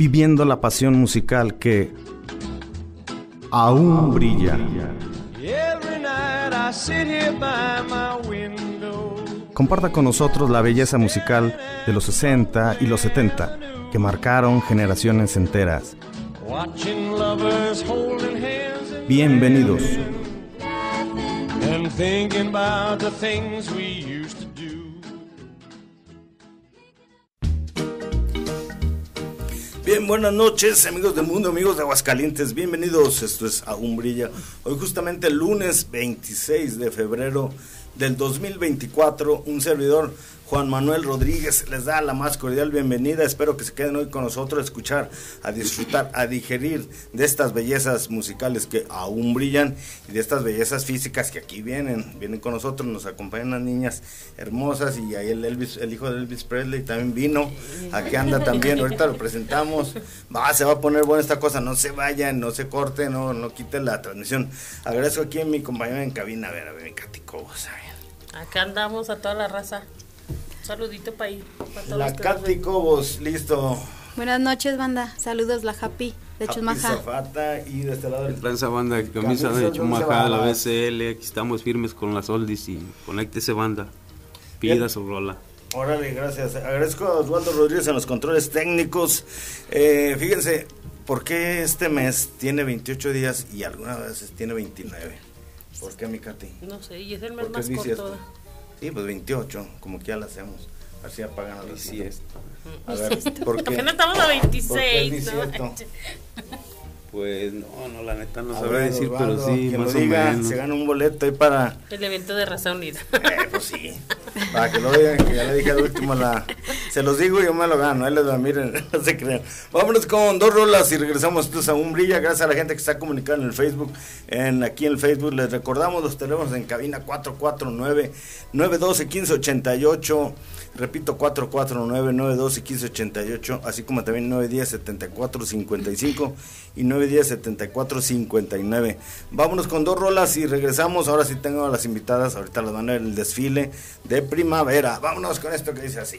viviendo la pasión musical que aún brilla. Comparta con nosotros la belleza musical de los 60 y los 70 que marcaron generaciones enteras. Bienvenidos. Bien, buenas noches, amigos del mundo, amigos de Aguascalientes. Bienvenidos. Esto es Brilla. Hoy, justamente el lunes 26 de febrero del 2024, un servidor Juan Manuel Rodríguez les da la más cordial bienvenida. Espero que se queden hoy con nosotros a escuchar, a disfrutar, a digerir de estas bellezas musicales que aún brillan y de estas bellezas físicas que aquí vienen, vienen con nosotros, nos acompañan las niñas hermosas y ahí el Elvis, el hijo de Elvis Presley también vino, aquí anda también, ahorita lo presentamos, va, se va a poner buena esta cosa, no se vayan, no se corten, no, no quiten la transmisión. Agradezco aquí a mi compañero en cabina, a ver, a ver, Catico, Acá andamos a toda la raza saludito para ir. la Katy Cobos, listo. Buenas noches, banda. Saludos, la Happy de Chumaja. y de este lado el Transa banda, camisa de Chumaja, la BCL. Aquí estamos firmes con las oldies y conéctese banda. Pida su rola. Órale, gracias. Agradezco a Osvaldo Rodríguez en los controles técnicos. Eh, fíjense, ¿por qué este mes tiene 28 días y algunas veces tiene 29? ¿Por qué, mi Katy? No sé, y es el mes más corto. Sí, pues 28, como que ya lo hacemos. Así apagan a las sí, A ver, ¿por qué? no estamos a 26? ¿no? Pues no, no, la neta no sabré decir, pero sí, más o menos. Se gana un boleto ahí para... El evento de Raza Unida. Eh, pues sí. Para que lo digan, que ya le dije al último, la... se los digo y yo me lo gano. Ahí les va, miren, no se crean. Vámonos con dos rolas y regresamos pues, a un brilla. Gracias a la gente que está comunicando en el Facebook. En, aquí en el Facebook les recordamos los teléfonos en cabina 449-912-1588. Repito, 449-912-1588, así como también 910-7455 y 910-7459. Vámonos con dos rolas y regresamos. Ahora sí tengo a las invitadas, ahorita las van a ver el desfile de primavera. Vámonos con esto que dice así.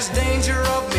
There's danger of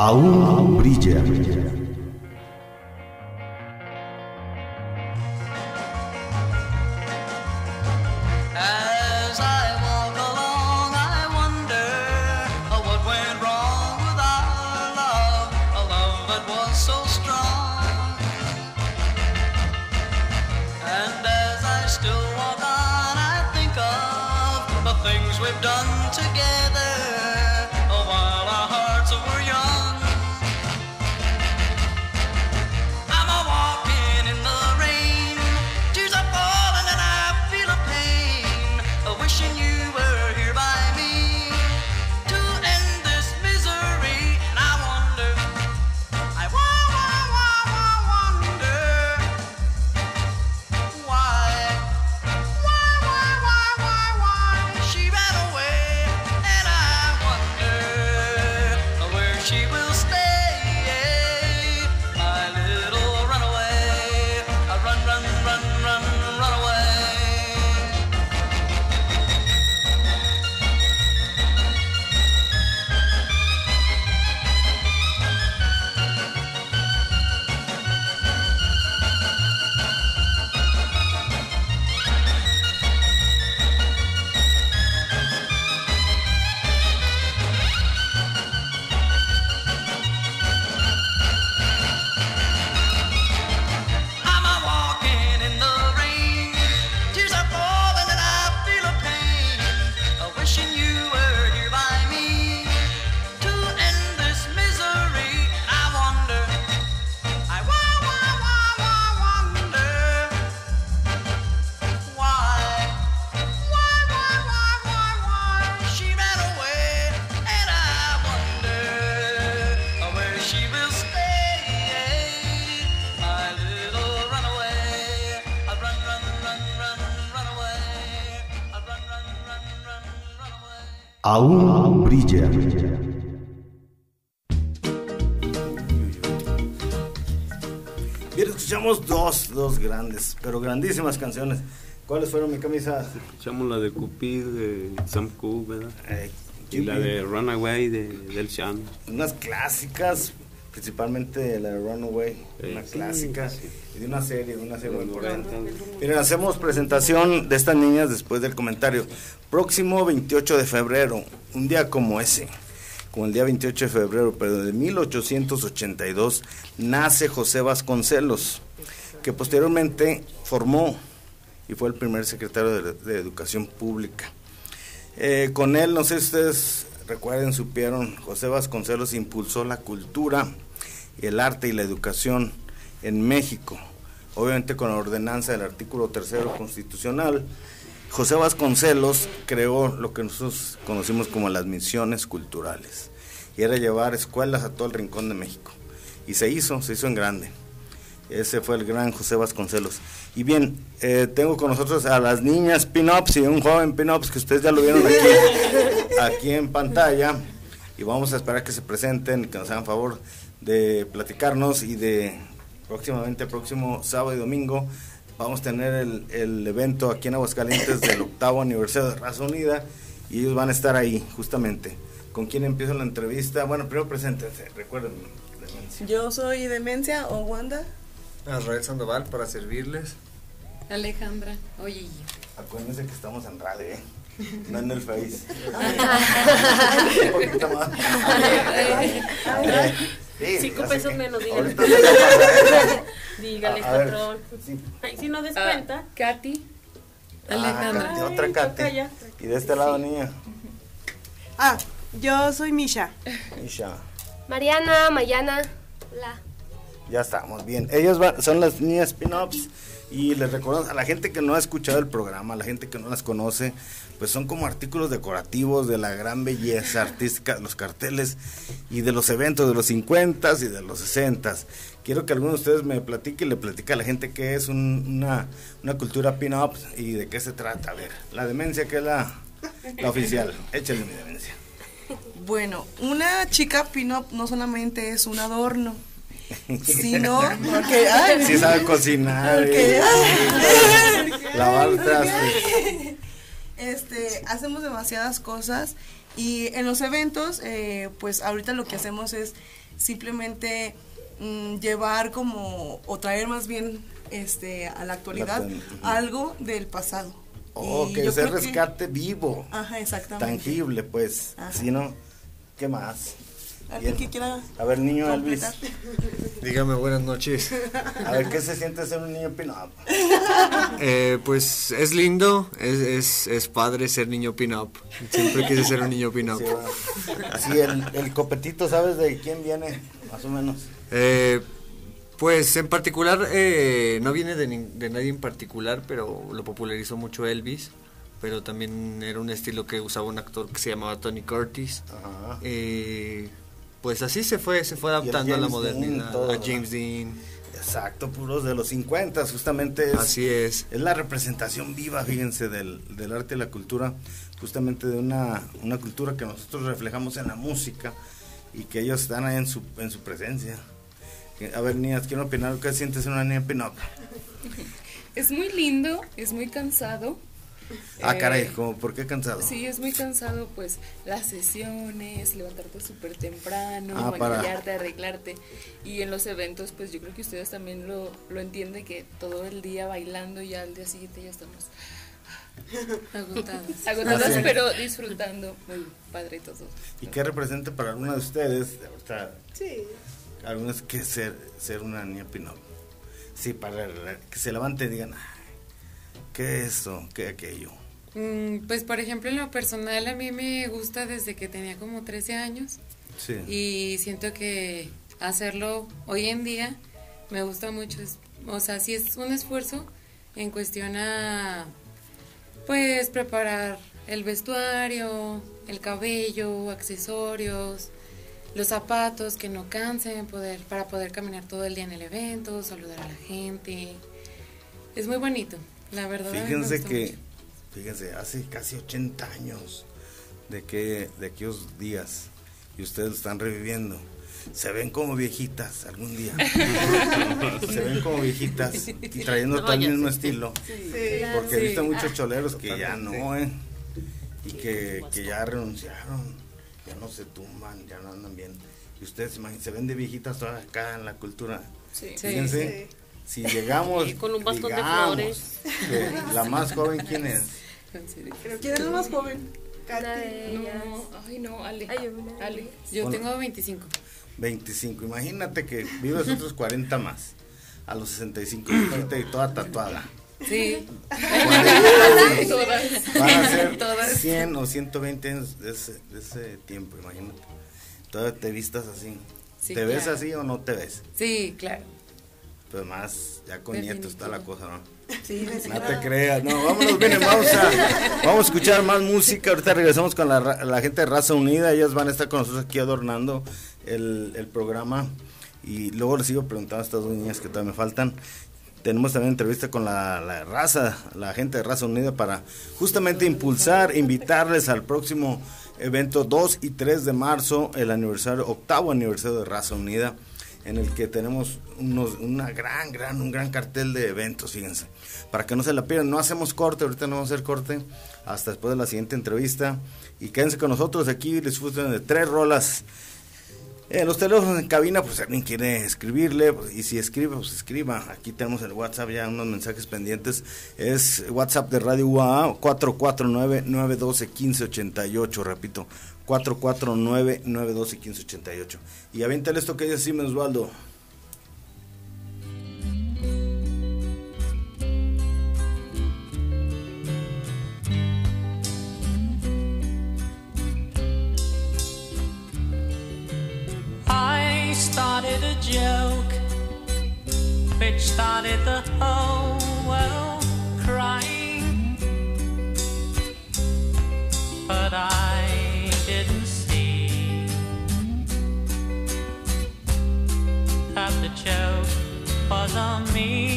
Cupid, don't Aún brilla. Bien, escuchamos dos, dos grandes, pero grandísimas canciones. ¿Cuáles fueron mi camisa? Escuchamos la de Cupid, de Sam Cooke, ¿verdad? Eh, Y la de Runaway, de, del Shan. unas clásicas, principalmente la de Runaway, una sí, clásica, sí. de una serie, de una serie muy importante. 90. Miren, hacemos presentación de estas niñas después del comentario. Próximo 28 de febrero, un día como ese, como el día 28 de febrero, pero de 1882, nace José Vasconcelos, que posteriormente formó y fue el primer secretario de, Educación Pública. Eh, con él, no sé si ustedes recuerden, supieron, José Vasconcelos impulsó la cultura, el arte y la educación en México, obviamente con la ordenanza del artículo tercero constitucional. José Vasconcelos creó lo que nosotros conocimos como las misiones culturales, y era llevar escuelas a todo el rincón de México. Y se hizo, se hizo en grande. Ese fue el gran José Vasconcelos. Y bien, eh, tengo con nosotros a las niñas pin-ups y un joven pin-ups que ustedes ya lo vieron aquí, aquí en pantalla. Y vamos a esperar que se presenten, que nos hagan favor de platicarnos y de próximamente, próximo sábado y domingo, vamos a tener el, el evento aquí en Aguascalientes del octavo aniversario de Raza Unida y ellos van a estar ahí justamente. ¿Con quién empieza la entrevista? Bueno, primero preséntense, recuerden. Demencia. Yo soy Demencia o Wanda. Israel Sandoval para servirles. Alejandra, oye, Acuérdense que estamos en radio, ¿eh? No en el Face. Sí, Cinco pesos que menos, dígale. Dígale, patrón. sí. Ay, si no des Ah, cuenta. Katy, Ah, Alejandra. Katy, otra Ay, Katy. Y de este lado, niña. Ah, yo soy Misha. Isha. Mariana, Mayana, la. Ya estamos, bien. Ellas van- son las niñas pin-ups y les recuerdo a la gente que no ha escuchado el programa, a la gente que no las conoce, pues son como artículos decorativos de la gran belleza artística de los carteles y de los eventos de los 50 y de los 60 Quiero que alguno de ustedes me platique y le platique a la gente qué es un- una, una cultura pin-up y de qué se trata. A ver, la demencia que es la, la oficial. Échale mi demencia. Bueno, una chica pin-up no solamente es un adorno, sino porque... ay, Sí sabe cocinar, porque- eh, ay, lavar trastes. Este, hacemos demasiadas cosas y en los eventos, eh, pues ahorita lo que hacemos es simplemente mm, llevar como, o traer más bien este, a la actualidad La algo del pasado. Oh, Y que que- rescate vivo, Ajá, exactamente. tangible, pues. Ajá. Si no, ¿qué más? ¿Alguien Bien. que quiera A ver, niño Elvis. Dígame buenas noches. A ver, ¿qué se siente ser un niño pin-up? Eh, pues es lindo, es, es, es padre ser niño pin-up. Siempre quise ser un niño pin-up. Sí, bueno. Sí, el, el copetito, ¿sabes de quién viene? Más o menos. Eh, pues en particular, eh, no viene de, de nadie en particular, pero lo popularizó mucho Elvis. Pero también era un estilo que usaba un actor que se llamaba Tony Curtis. Ajá. Eh, pues así se fue, se fue adaptando a la Dean, modernidad. todo, a. James Dean. Exacto, puros de los 50, justamente es, Así es. es la representación viva, fíjense, del, del arte y la cultura, justamente de una, una cultura que nosotros reflejamos en la música y que ellos están ahí en su, en su presencia. A ver, niñas, quiero opinar, ¿qué sientes en una niña pin-up? Es muy lindo, es muy cansado. Ah, Eh, caray, como, ¿por qué cansado? Sí, es muy cansado, pues, las sesiones, levantarte súper temprano, Ah, para- maquillarte, arreglarte. Y en los eventos, pues, yo creo que ustedes también lo, lo entienden, que todo el día bailando y ya al día siguiente ya estamos Agotadas. agotadas, Ah, sí. pero disfrutando. Muy padre todo. ¿Y qué representa para alguna de ustedes, ahorita, Sí. algunos, que ser, ser una niña pin-up? Sí, para que se levanten y digan, "Ay, ¿qué es esto? ¿Qué aquello? Mm, Pues por ejemplo en lo personal a mí me gusta desde que tenía como 13 años Sí. y siento que hacerlo hoy en día me gusta mucho. O sea, sí es un esfuerzo en cuestión a pues preparar el vestuario, el cabello, accesorios, los zapatos que no cansen poder para poder caminar todo el día en el evento, saludar a la gente. Es muy bonito, la verdad. Fíjense que, mucho. fíjense, hace casi 80 años de que de aquellos días y ustedes lo están reviviendo. Se ven como viejitas algún día. Se ven como viejitas y trayendo No todo el mismo estilo. Porque he visto muchos choleros que ya no, ¿eh? Y que, que ya renunciaron, ya no se tumban, ya no andan bien. Y ustedes imagínense, se ven de viejitas todavía acá en la cultura. Sí. Fíjense, si llegamos. Sí, con un bastón de digamos, flores. que la más joven, ¿quién es? Pero ¿quién es el más joven? Una Katy. de. No, ay no, Ale. Ay, una. Ale. Yo Hola. tengo 25. 25. Imagínate que vives otros 40 más. A los 65, imagínate, y toda tatuada. Sí. Todas. Van a ser Todas. 100 o 120 años de ese, de ese tiempo, imagínate. Todavía te vistas así. Sí, ¿Te ves claro. así o no te ves? Sí, claro. Pues más, ya con nietos está la cosa, ¿no? Sí, No te creas, no, vámonos, vienen, vamos a, vamos a escuchar más música, ahorita regresamos con la, la gente de Raza Unida, ellas van a estar con nosotros aquí adornando el, el programa. Y luego les sigo preguntando a estas dos niñas que todavía me faltan. Tenemos también entrevista con la, la raza, la gente de Raza Unida para justamente impulsar, invitarles al próximo evento 2 y 3 de marzo, el aniversario, octavo aniversario de Raza Unida en el que tenemos unos, una gran, gran, un gran cartel de eventos, fíjense. Para que no se la pierdan, no hacemos corte, ahorita no vamos a hacer corte, hasta después de la siguiente entrevista. Y quédense con nosotros aquí, disfruten de tres rolas. En los teléfonos en cabina, pues alguien quiere escribirle, pues, y si escribe, pues escriba. Aquí tenemos el WhatsApp, ya unos mensajes pendientes. Es WhatsApp de Radio UAA, 449-912-1588, repito, 449-912-1588. Y aviéntale esto que dice Simón Osvaldo. I started a joke which started the. me.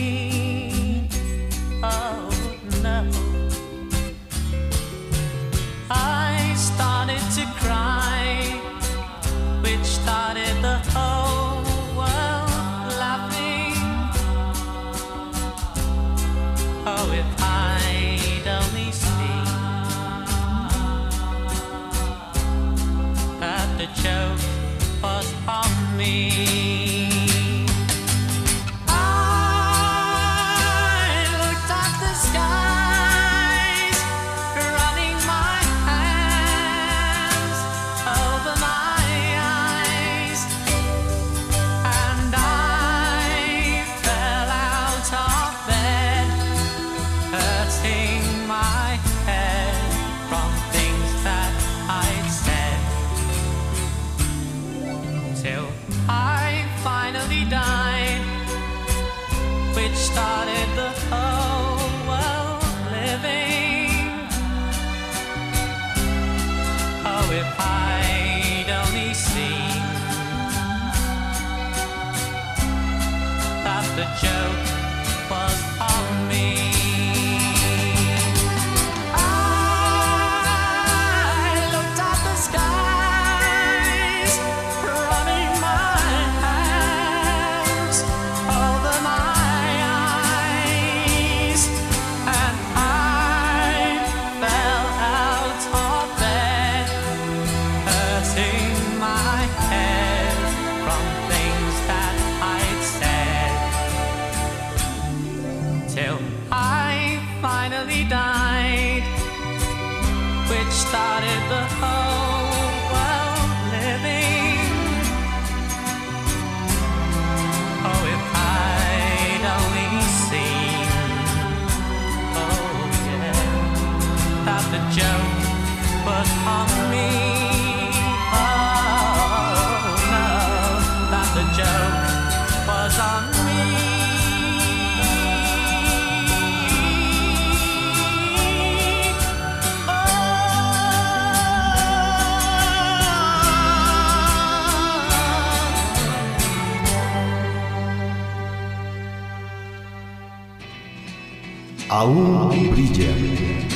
Aún brilla.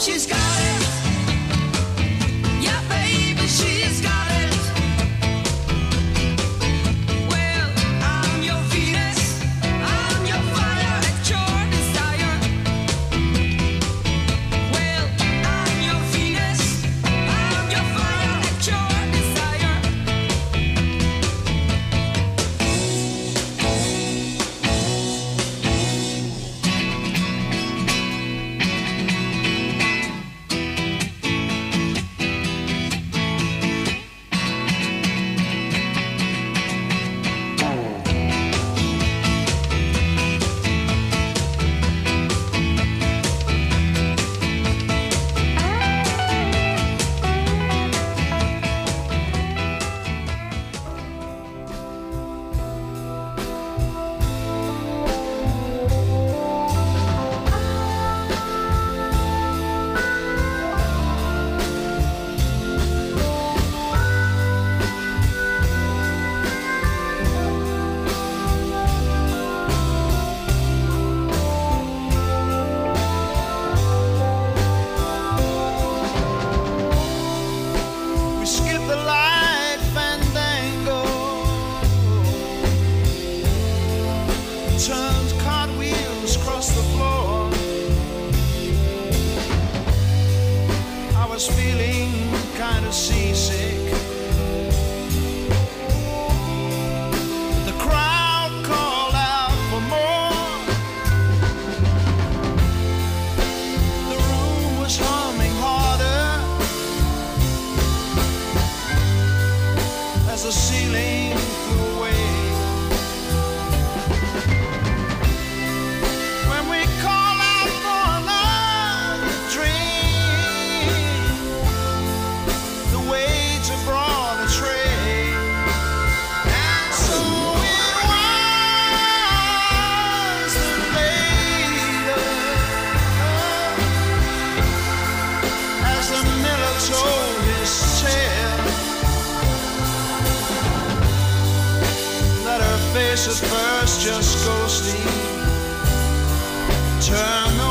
She's got At first, just go sleep. Turn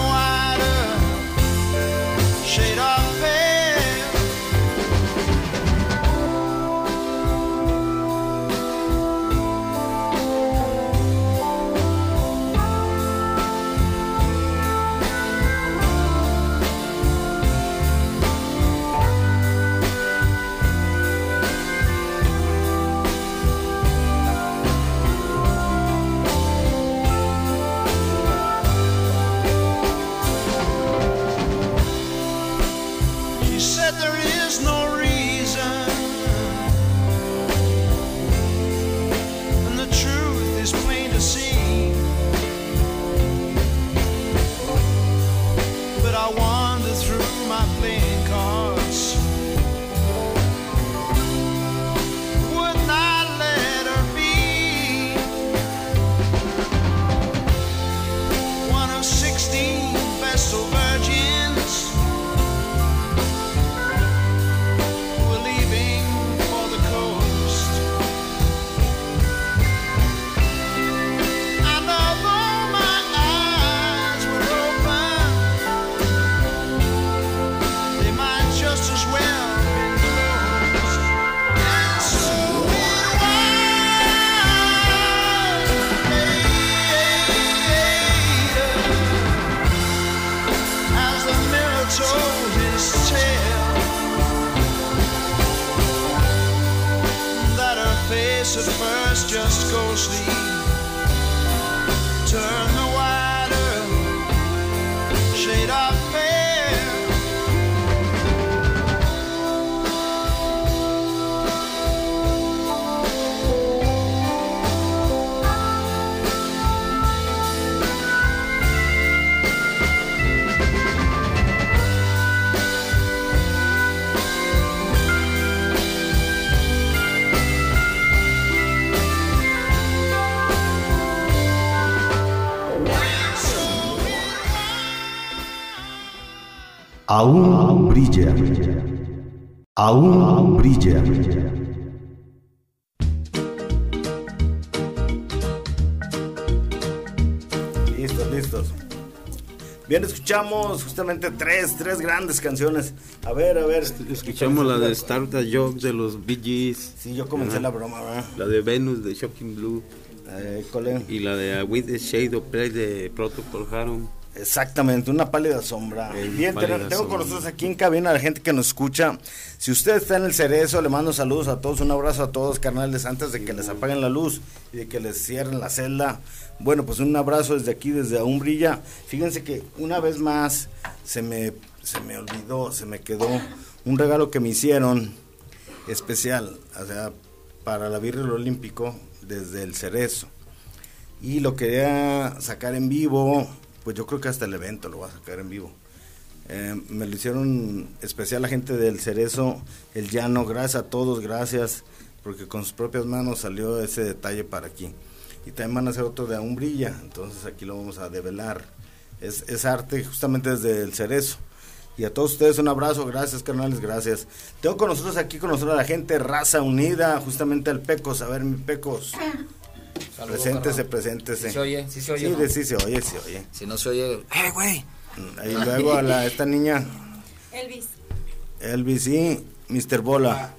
Aún brilla. Aún brilla. Listos, listos. Bien, escuchamos justamente tres, tres grandes canciones. A ver, a ver. Escuchamos la de Start a Joke de los Bee Gees. Sí, yo comencé la broma, ¿verdad? La de Venus de Shocking Blue. Eh, ¿cuál Y la de With the Shade of Play de Protocol Harum. Exactamente, una pálida sombra. Bien, pálida tengo, tengo con nosotros aquí en cabina a la gente que nos escucha. Si usted está en el cerezo, le mando saludos a todos, un abrazo a todos, carnales, antes de que les apaguen la luz y de que les cierren la celda. Bueno, pues un abrazo desde aquí, desde Aún Brilla. Fíjense que una vez más se me, se me olvidó, se me quedó un regalo que me hicieron especial, o sea, para la Virgen Olímpico desde el cerezo. Y lo quería sacar en vivo, pues yo creo que hasta el evento lo voy a sacar en vivo. Eh, me lo hicieron especial la gente del Cerezo, el Llano, gracias a todos, gracias, porque con sus propias manos salió ese detalle para aquí. Y también van a hacer otro de Aún Brilla, entonces aquí lo vamos a develar. Es, es arte justamente desde el Cerezo. Y a todos ustedes un abrazo, gracias carnales, gracias. Tengo con nosotros aquí, con nosotros la gente Raza Unida, justamente al Pecos, a ver mi Pecos. Saludos, preséntese, carnal. preséntese. Sí se oye, sí se oye, Sí, sí se oye, sí se oye. Si no se oye, ¡eh, güey! Y luego a la, esta niña, Elvis. Elvis y Mr. Bola.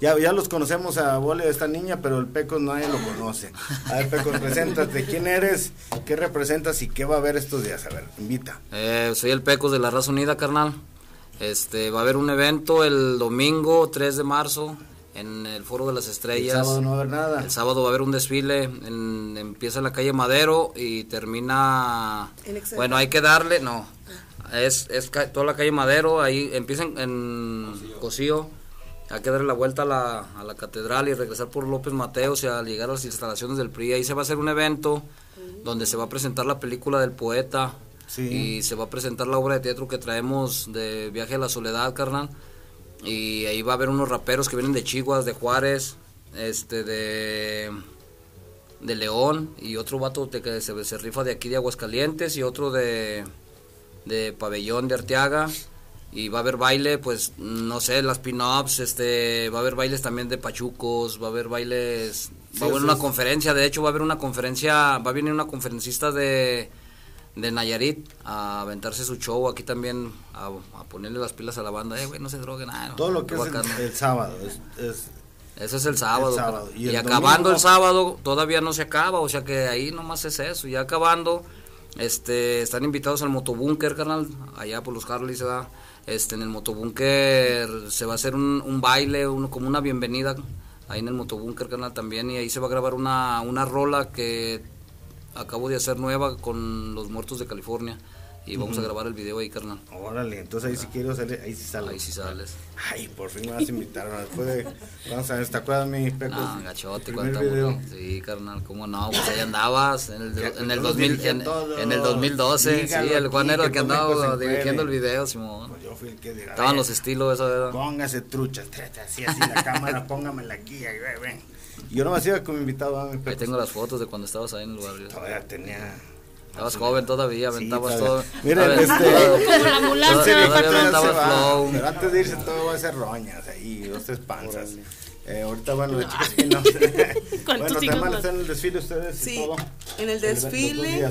Ya, ya los conocemos a Bola y a esta niña, pero el Pecos nadie lo conoce. A ver, Pecos, preséntate. ¿Quién eres? ¿Qué representas y qué va a haber estos días? A ver, invita. Eh, soy el Pecos de la Raza Unida, carnal. Este, va a haber un evento el domingo 3 de marzo en el Foro de las Estrellas. El sábado no va a haber nada. El sábado va a haber un desfile, en- empieza en la calle Madero y termina... Bueno, hay que darle, no, es, es ca- toda la calle Madero, ahí empieza en, en Cocío, hay que darle la vuelta a la, a la catedral y regresar por López Mateos y al llegar a las instalaciones del PRI. Ahí se va a hacer un evento donde se va a presentar la película del poeta y se va a presentar la obra de teatro que traemos de Viaje a la Soledad, carnal. Y ahí va a haber unos raperos que vienen de Chihuahua, de Juárez, este, de, de León y otro vato de que se, se rifa de aquí de Aguascalientes y otro de, de Pabellón de Arteaga. Y va a haber baile, pues, no sé, las pin-ups, este, va a haber bailes también de pachucos, va a haber bailes, Sí, va a haber una conferencia, de hecho va a haber una conferencia, va a venir una conferencista de, de Nayarit a aventarse su show aquí también, a, a ponerle las pilas a la banda, eh, güey, no se droguen, nada. Todo lo que es el, el sábado. Es, es- Eso es el sábado. El sábado. pero- Y acabando domingo- el sábado todavía no se acaba, o sea que ahí nomás es eso. Ya acabando, este, están invitados al motobúnker, carnal, allá por los Harleys, ¿verdad? Este, en el motobúnker se va a hacer un, un baile, uno, como una bienvenida ahí en el motobúnker, carnal, también. Y ahí se va a grabar una, una rola que acabo de hacer nueva con los muertos de California. Y vamos Ujú. a grabar el video ahí, carnal. Órale, entonces ahí si quiero salir, ahí sí sales. Ahí sí sales. Ay, por fin me vas a invitar. Después de. ¿Cuántos años te acuerdas, mi Pecos? No, gachote, video. Sí, carnal, cómo no, pues ahí andabas en el, en el, todos 2000, dirigían en, en el 2012, Dígalo sí, el Juan era el que andaba dirigiendo el video, Simón. Yo fui el que diga, Estaban "Ven, los estilos, eso, ¿verdad? Póngase truchas, trate así, así la cámara, póngamela aquí, ahí, ven, Yo nomás iba como invitado a mi Ahí tengo las fotos de cuando estabas ahí en el barrio. Todavía tenía. Estabas joven todavía, aventabas todavía. todo. Miren, este. todavía- Como la ambulancia, todavía aventabas flow. Pero antes de irse todo va a ser roñas ahí, dos, tres panzas. Eh, ahorita, bueno, las chicas que no. bueno, también más? están en el desfile ustedes y Sí, todo. en el desfile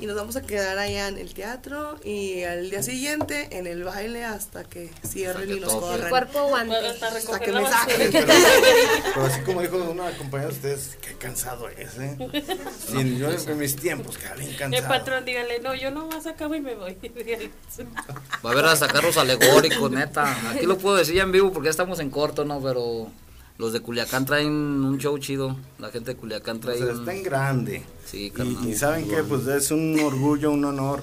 y nos vamos a quedar allá en el teatro y al día siguiente en el baile hasta que cierren y nos El corran. cuerpo aguante. Hasta que me saquen. Pero, pero así como dijo una compañera de ustedes, qué cansado es, ¿eh? Sí, yo en mis tiempos, que bien El cansado. patrón, dígale, no, yo no más acabo y me voy. Dígale. Va a haber hasta carros alegóricos, neta. Aquí lo puedo decir ya en vivo porque ya estamos en corto, ¿no? Pero los de Culiacán traen un show chido. La gente de Culiacán O trae sea, un- está en grande. Sí, Y, carnal. y saben que pues es un orgullo, un honor,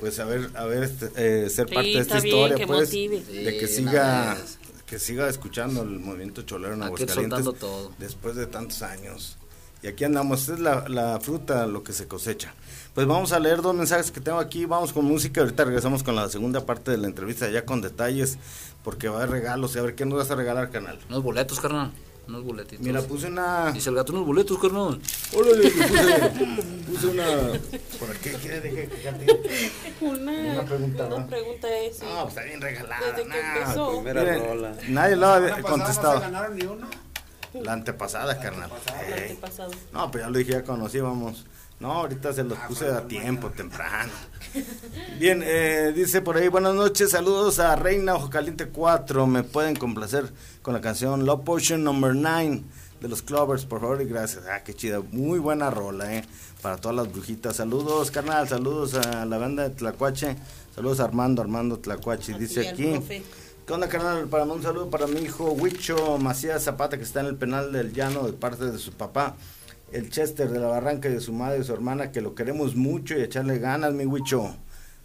pues haber, haber este, eh, ser Sí, parte de esta bien, historia, que pues, motive. de que Sí, siga, que siga escuchando el movimiento cholero en Aguascalientes todo. después de tantos años. Y aquí andamos, esta es la, la fruta, lo que se cosecha. Pues vamos a leer dos mensajes que tengo aquí, vamos con música, ahorita regresamos con la segunda parte de la entrevista ya con detalles, porque va a haber regalos, y a ver qué nos vas a regalar, canal. Unos boletos, carnal. Unos boletitos. Mira, puse una... Dice el gato, unos boletos, carnal. Órale, le puse, puse una... ¿Por qué quiere dejar que? Una, Una pregunta, una ¿no? pregunta es. No, pues está bien regalada. Desde que nah, empezó. Primera miren, rola. Nadie lo pasada contestado. No se ganaron ni uno. La antepasada, carnal. El Ey. antepasado. No, pues ya lo dije, ya conocíamos. No, ahorita se los puse a tiempo, temprano. Bien, eh, dice por ahí, buenas noches, saludos a Reina Ojo Caliente 4. Me pueden complacer con la canción Love Potion Number 9 de los Clovers, por favor, y gracias. Ah, qué chida, muy buena rola, eh, para todas las brujitas. Saludos, carnal, saludos a la banda de Tlacuache. Saludos a Armando, Armando Tlacuache. Dice aquí. profe. ¿Qué onda, carnal? Para mí un saludo para mi hijo Huicho Macías Zapata, que está en el penal del llano de parte de su papá, el Chester de la Barranca y de su madre y su hermana, que lo queremos mucho y echarle ganas, mi Huicho.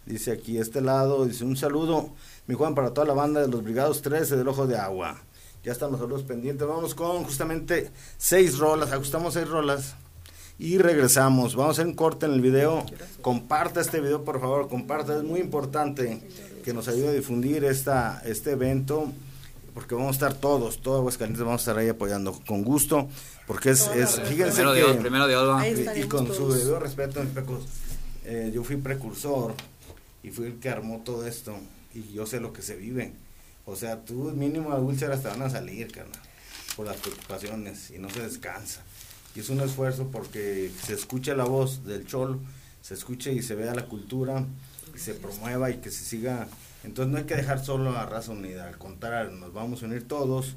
Dice aquí, este lado, dice un saludo, mi Juan, para toda la banda de los Brigados 13 del Ojo de Agua. Ya están los saludos pendientes. Vamos con justamente seis rolas, ajustamos seis rolas y regresamos. Vamos a hacer un corte en el video. Comparta este video, por favor, comparta. Es muy importante que nos ayude a difundir esta, este evento, porque vamos a estar todos, todos Aguascalientes vamos a estar ahí apoyando con gusto, porque es, es fíjense Primero que... Dios, primero Dios, y- y, con su debido respeto, mis pecos, eh, yo fui precursor y fui el que armó todo esto, y yo sé lo que se vive. O sea, tú mínimo a úlceras te van a salir, carnal, por las preocupaciones, y no se descansa. Y es un esfuerzo porque se escuche la voz del cholo, se escuche y se vea la cultura, y se promueva y que se siga. Entonces no hay que dejar solo a raza unida, al contrario, nos vamos a unir todos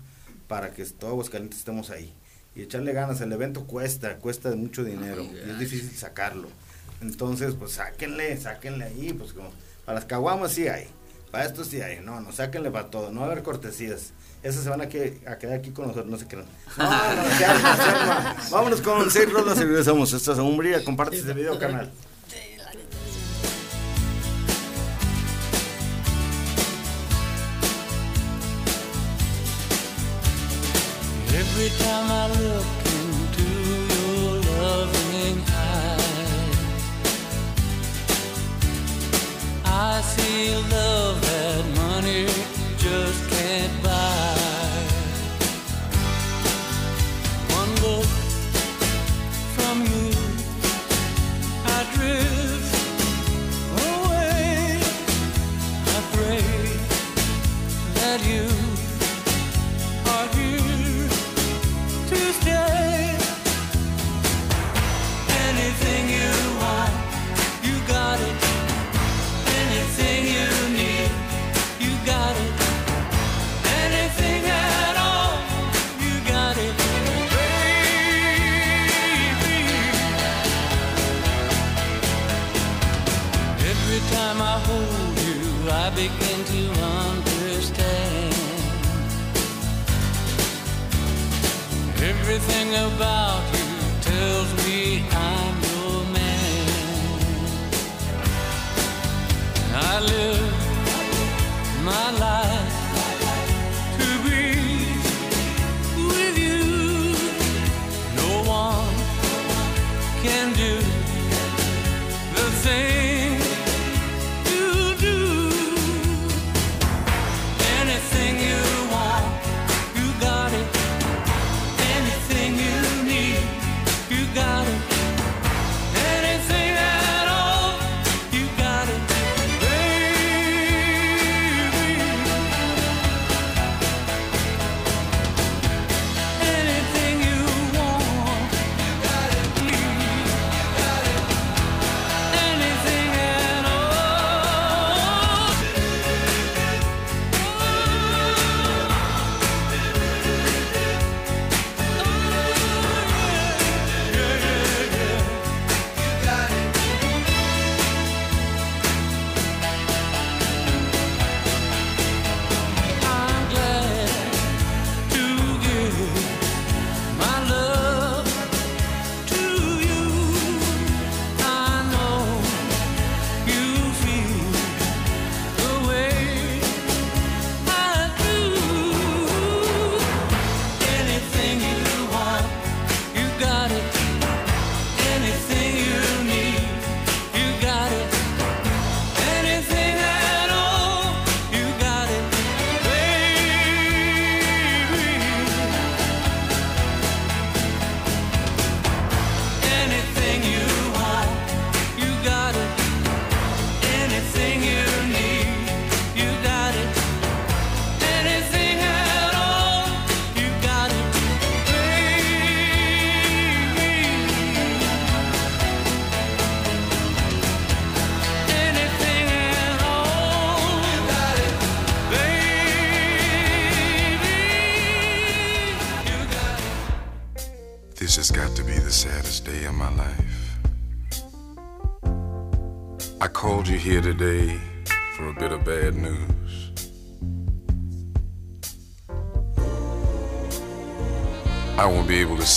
para que todos Aguascalientes estemos ahí. Y echarle ganas, el evento cuesta, cuesta mucho dinero, y es difícil sacarlo. Entonces, pues sáquenle, sáquenle ahí, pues como, para las caguamas sí hay, Para esto sí hay, no, no, sáquenle para todo, no va a haber cortesías. Esas se van a, que- a quedar aquí con nosotros, no se crean. No, no, se arma, se arma. Vámonos con seis rolas y regresamos. Esta es Umbría, comparte este video, canal. Every time I look into your loving eyes, I see love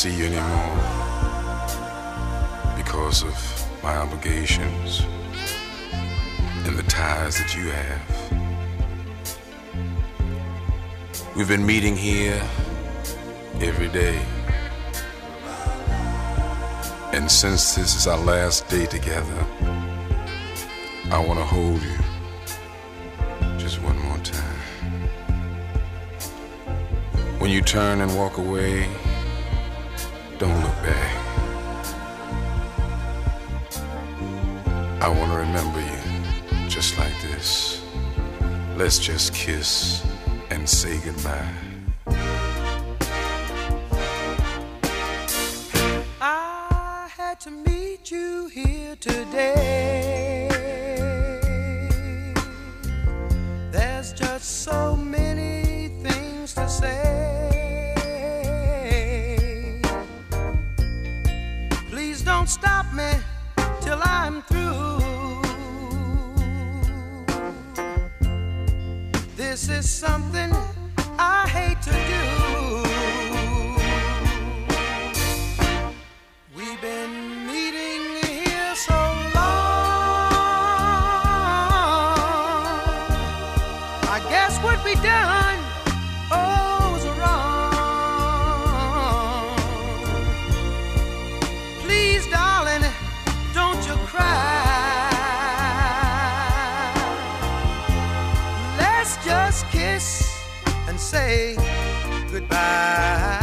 see you anymore because of my obligations and the ties that you have. We've been meeting here every day. And since this is our last day together, I want to hold you just one more time. When you turn and walk away, like this. Let's just kiss and say goodbye. Say goodbye.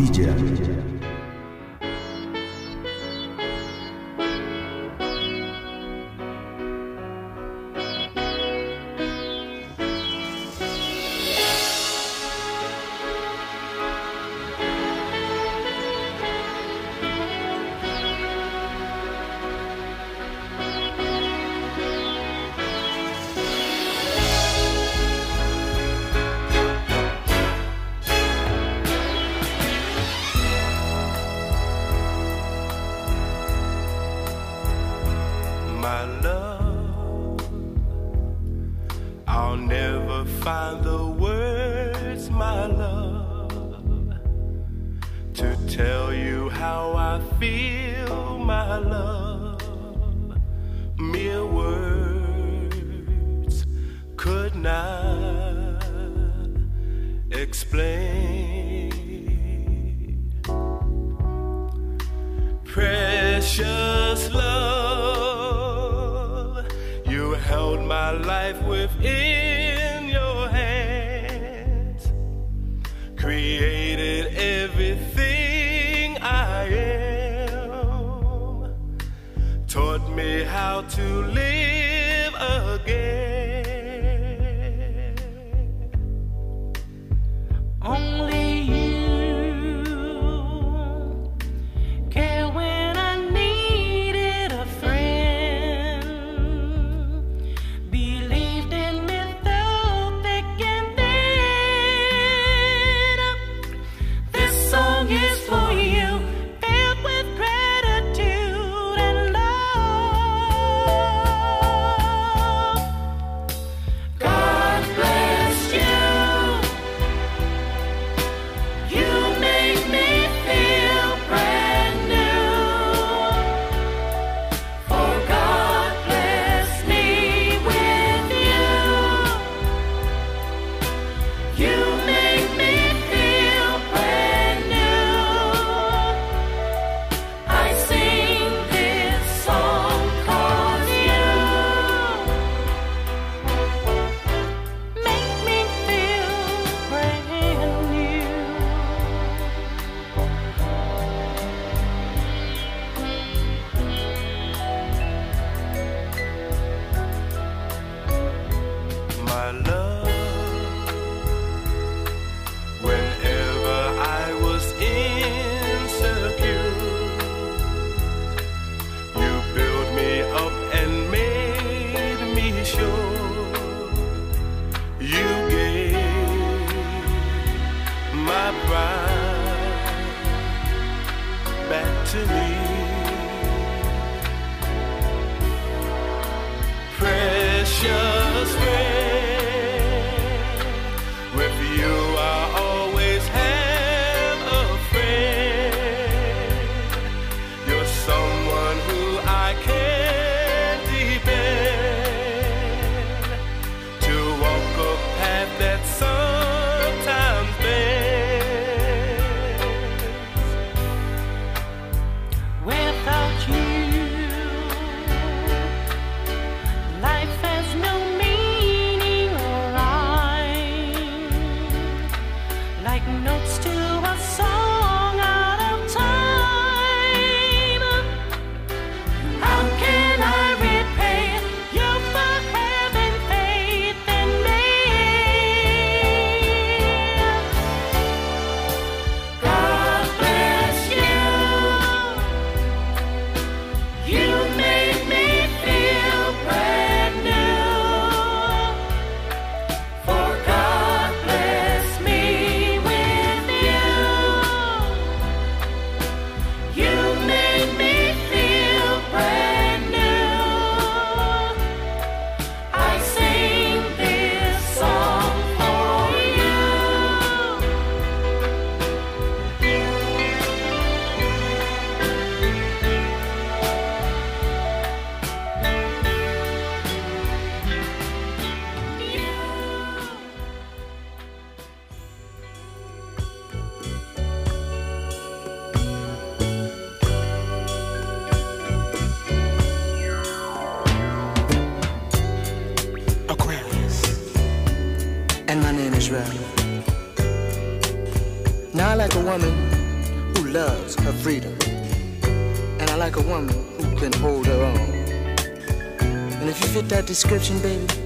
Aún description, baby.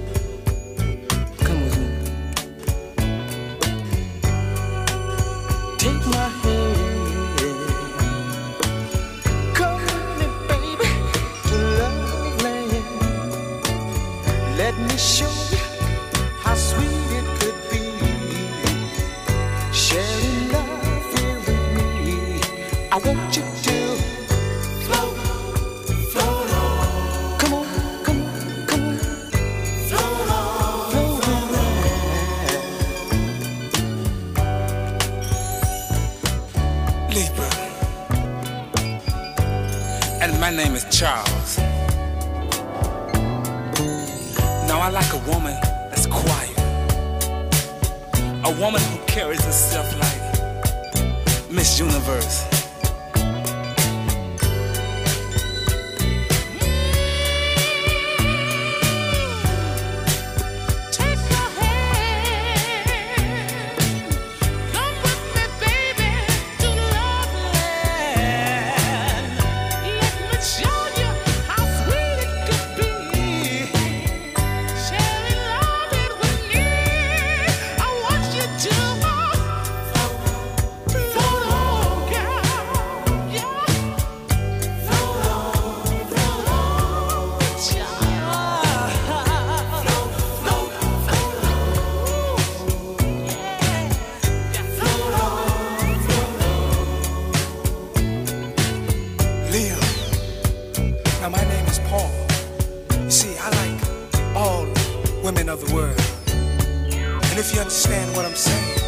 women of the world. And if you understand what I'm saying,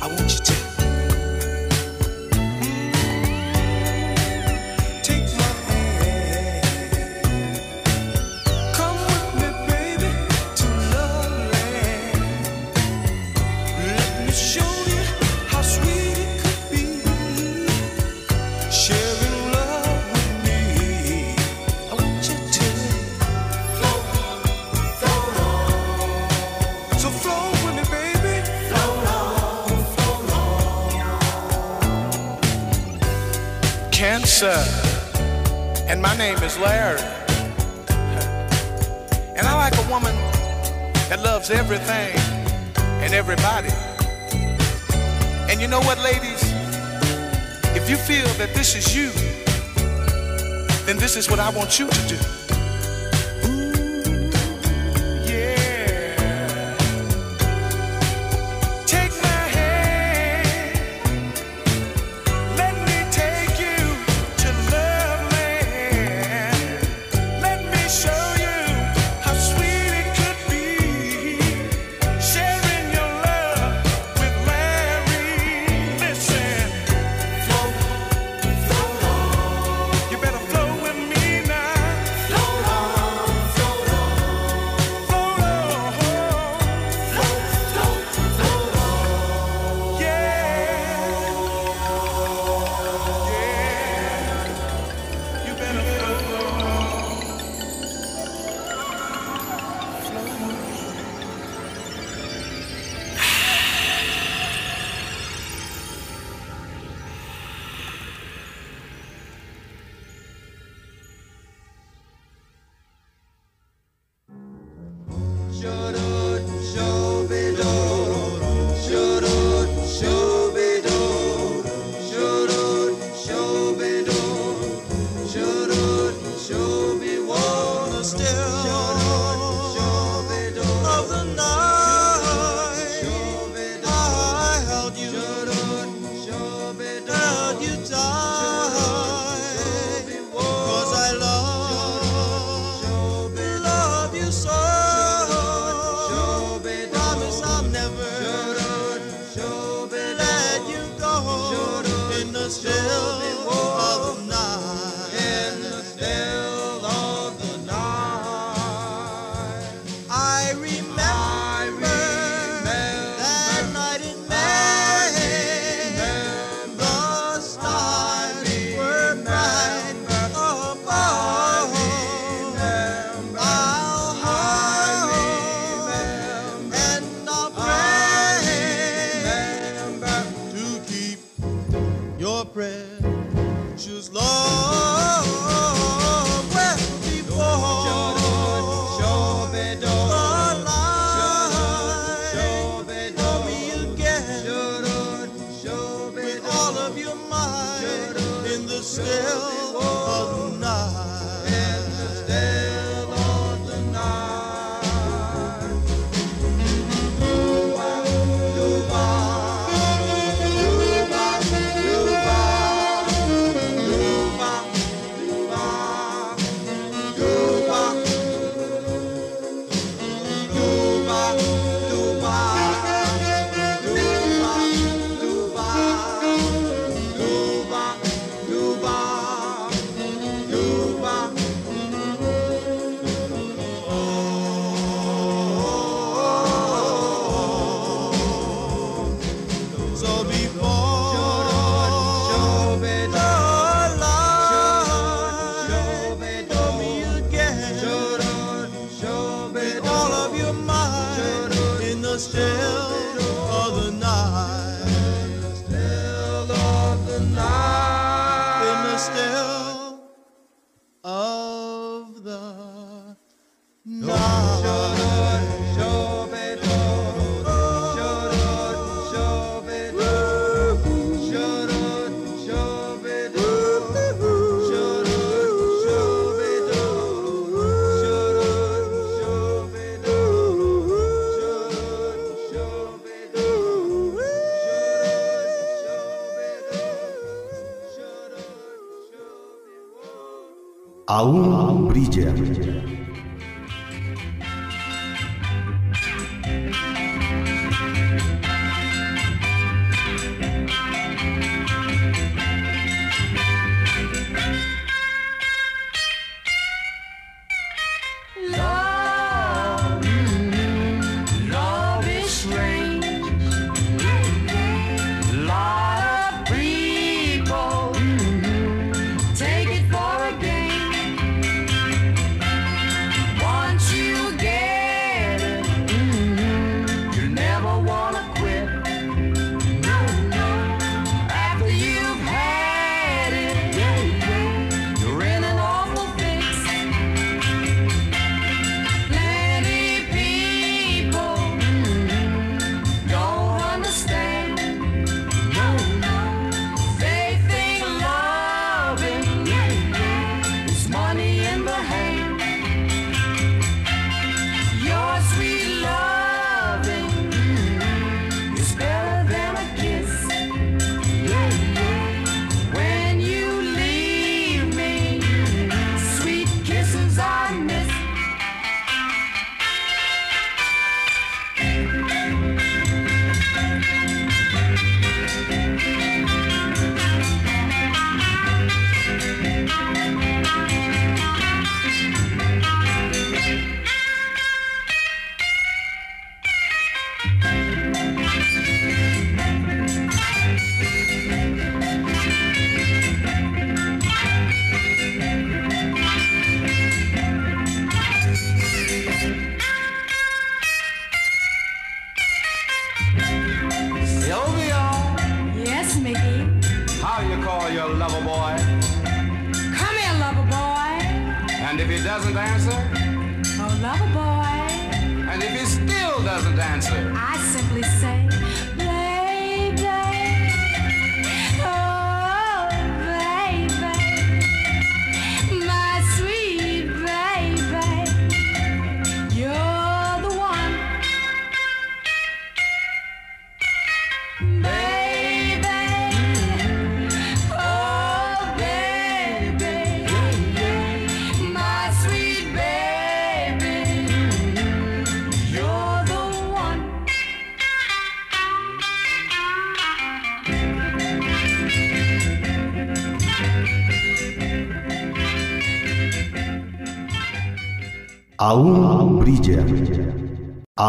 I want you to. And my name is Larry. And I like a woman that loves everything and everybody. And you know what, ladies? If you feel that this is you, then this is what I want you to do. आऊँ ब्रिजर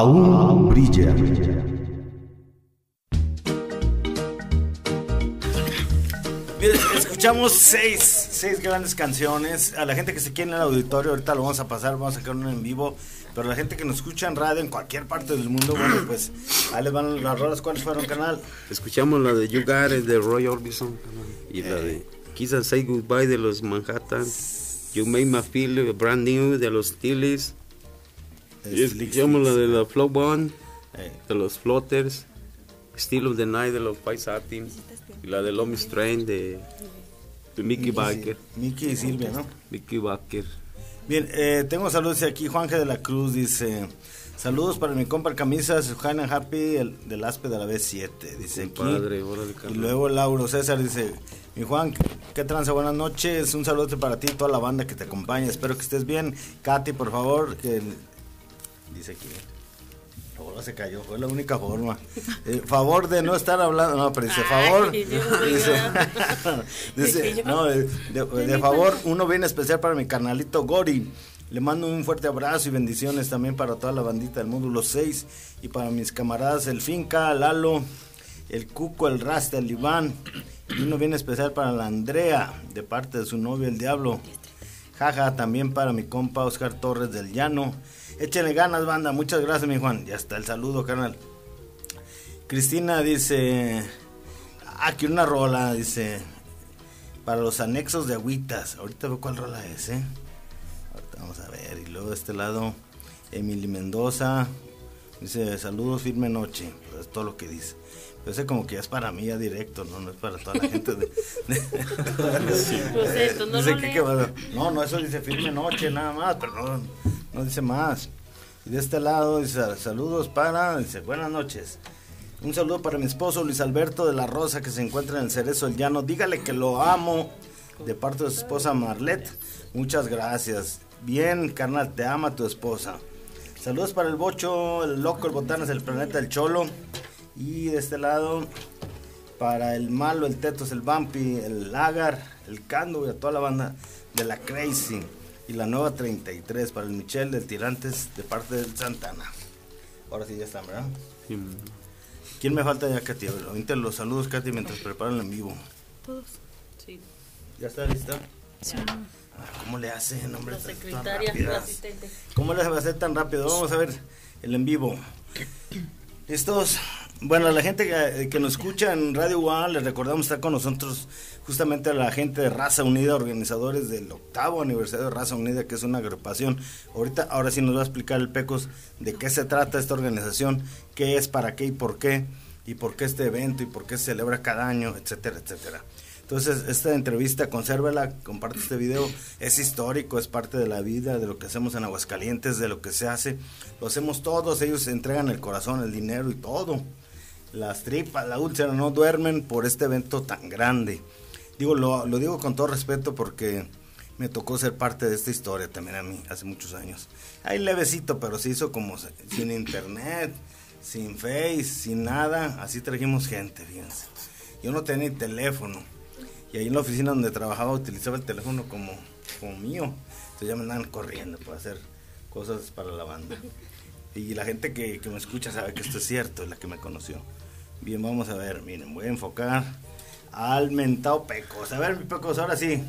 Aún brilla. Escuchamos seis, seis grandes canciones. A la gente que se quiere en el auditorio, ahorita lo vamos a pasar, vamos a sacar uno en vivo. Pero la gente que nos escucha en radio en cualquier parte del mundo, bueno, pues ahí les van las rolas. ¿Cuáles fueron, canal? Escuchamos la de You Got It de Roy Orbison y la Eh. de Kiss and Say Goodbye de los Manhattan. You Make Me Feel Brand New de los Steelers. Escuchamos la de la Flow Bond de los Floaters. Still of the Night de los Satin. Y la de Lomi Strain de, de Mickey Mickey, Baker. Mickey y Silvia, ¿no? Mickey Baker. Bien, eh, tengo saludos de aquí. Juanje de la Cruz dice: Saludos para mi compa el camisas, Hannah Happy el, del Aspe de la B7. Dice aquí. Órale, Y luego Lauro César dice: Mi Juan, qué tranza, buenas noches. Un saludo para ti y toda la banda que te acompaña. Espero que estés bien. Katy, por favor, que dice aquí. Ahora se cayó, fue la única forma. Eh, favor de no estar hablando, no, pero dice favor. Ay, dice, dice, no, de, de- de favor, uno bien especial para mi carnalito Gori. Le mando un fuerte abrazo y bendiciones también para toda la bandita del módulo 6 y para mis camaradas el Finca, Lalo, el Cuco, el Rasta, el Iván. Y uno bien especial para la Andrea, de parte de su novio el Diablo. Jaja, también para mi compa Oscar Torres del Llano. Échenle ganas, banda. Muchas gracias, mi Juan. Ya está el saludo, carnal. Cristina dice. Quiero una rola, dice. Para los anexos de agüitas. Ahorita veo cuál rola es, ¿eh? Ahorita vamos a ver. Y luego de este lado, Emily Mendoza. Dice, saludos, firme noche. Pues es todo lo que dice. Pero ese como que ya es para mí ya directo, ¿no? No es para toda la gente de... Pues esto, no Dice lo que- lees. que va- no, no, eso dice firme noche nada más, pero no, no dice más. Y de este lado dice saludos para, dice buenas noches. Un saludo para mi esposo Luis Alberto de la Rosa que se encuentra en el Cerezo del Llano. Dígale que lo amo de parte de su esposa Marlet. Muchas gracias. Bien, carnal, te ama tu esposa. Saludos para el Bocho, el Loco, el Botanas, el Planeta, el Cholo. Y de este lado, para el Malo, el Tetos, el Bumpy, el Lagar, el Cando y a toda la banda de la Crazy. Y la nueva 33 para el Michel del Tirantes de parte del Santana. Ahora sí ya están, ¿verdad? ¿Quién me falta ya, Katy? A ver, ahorita los saludos, Katy, mientras preparan el en vivo. Todos. Sí. ¿Ya está lista? Sí. Ah, ¿Cómo le hace, hombre? La secretaria, la asistente. ¿Cómo le va a hacer tan rápido? Vamos a ver el en vivo. ¿Listos? Bueno, la gente que, que nos escucha en Radio UA, les recordamos está con nosotros justamente la gente de Raza Unida, organizadores del octavo aniversario de Raza Unida, que es una agrupación. Ahorita, ahora sí nos va a explicar el Pecos de qué se trata esta organización, qué es, para qué y por qué, y por qué este evento y por qué se celebra cada año, etcétera, etcétera. Entonces, esta entrevista, consérvala, comparte este video, es histórico, es parte de la vida, de lo que hacemos en Aguascalientes, de lo que se hace. Lo hacemos todos, ellos entregan el corazón, el dinero y todo. Las tripas, la úlcera, no duermen por este evento tan grande. Digo, lo, lo digo con todo respeto porque me tocó ser parte de esta historia también a mí, hace muchos años. Ahí levecito, pero se hizo como sin internet, sin face, sin nada. Así trajimos gente, fíjense. Yo no tenía ni teléfono. Y ahí en la oficina donde trabajaba utilizaba el teléfono como, como mío. Entonces ya me andaban corriendo para hacer cosas para la banda. Y la gente que, que me escucha sabe que esto es cierto, es la que me conoció. Bien, vamos a ver, miren, voy a enfocar al mentado Pecos. A ver, mi Pecos, ahora sí.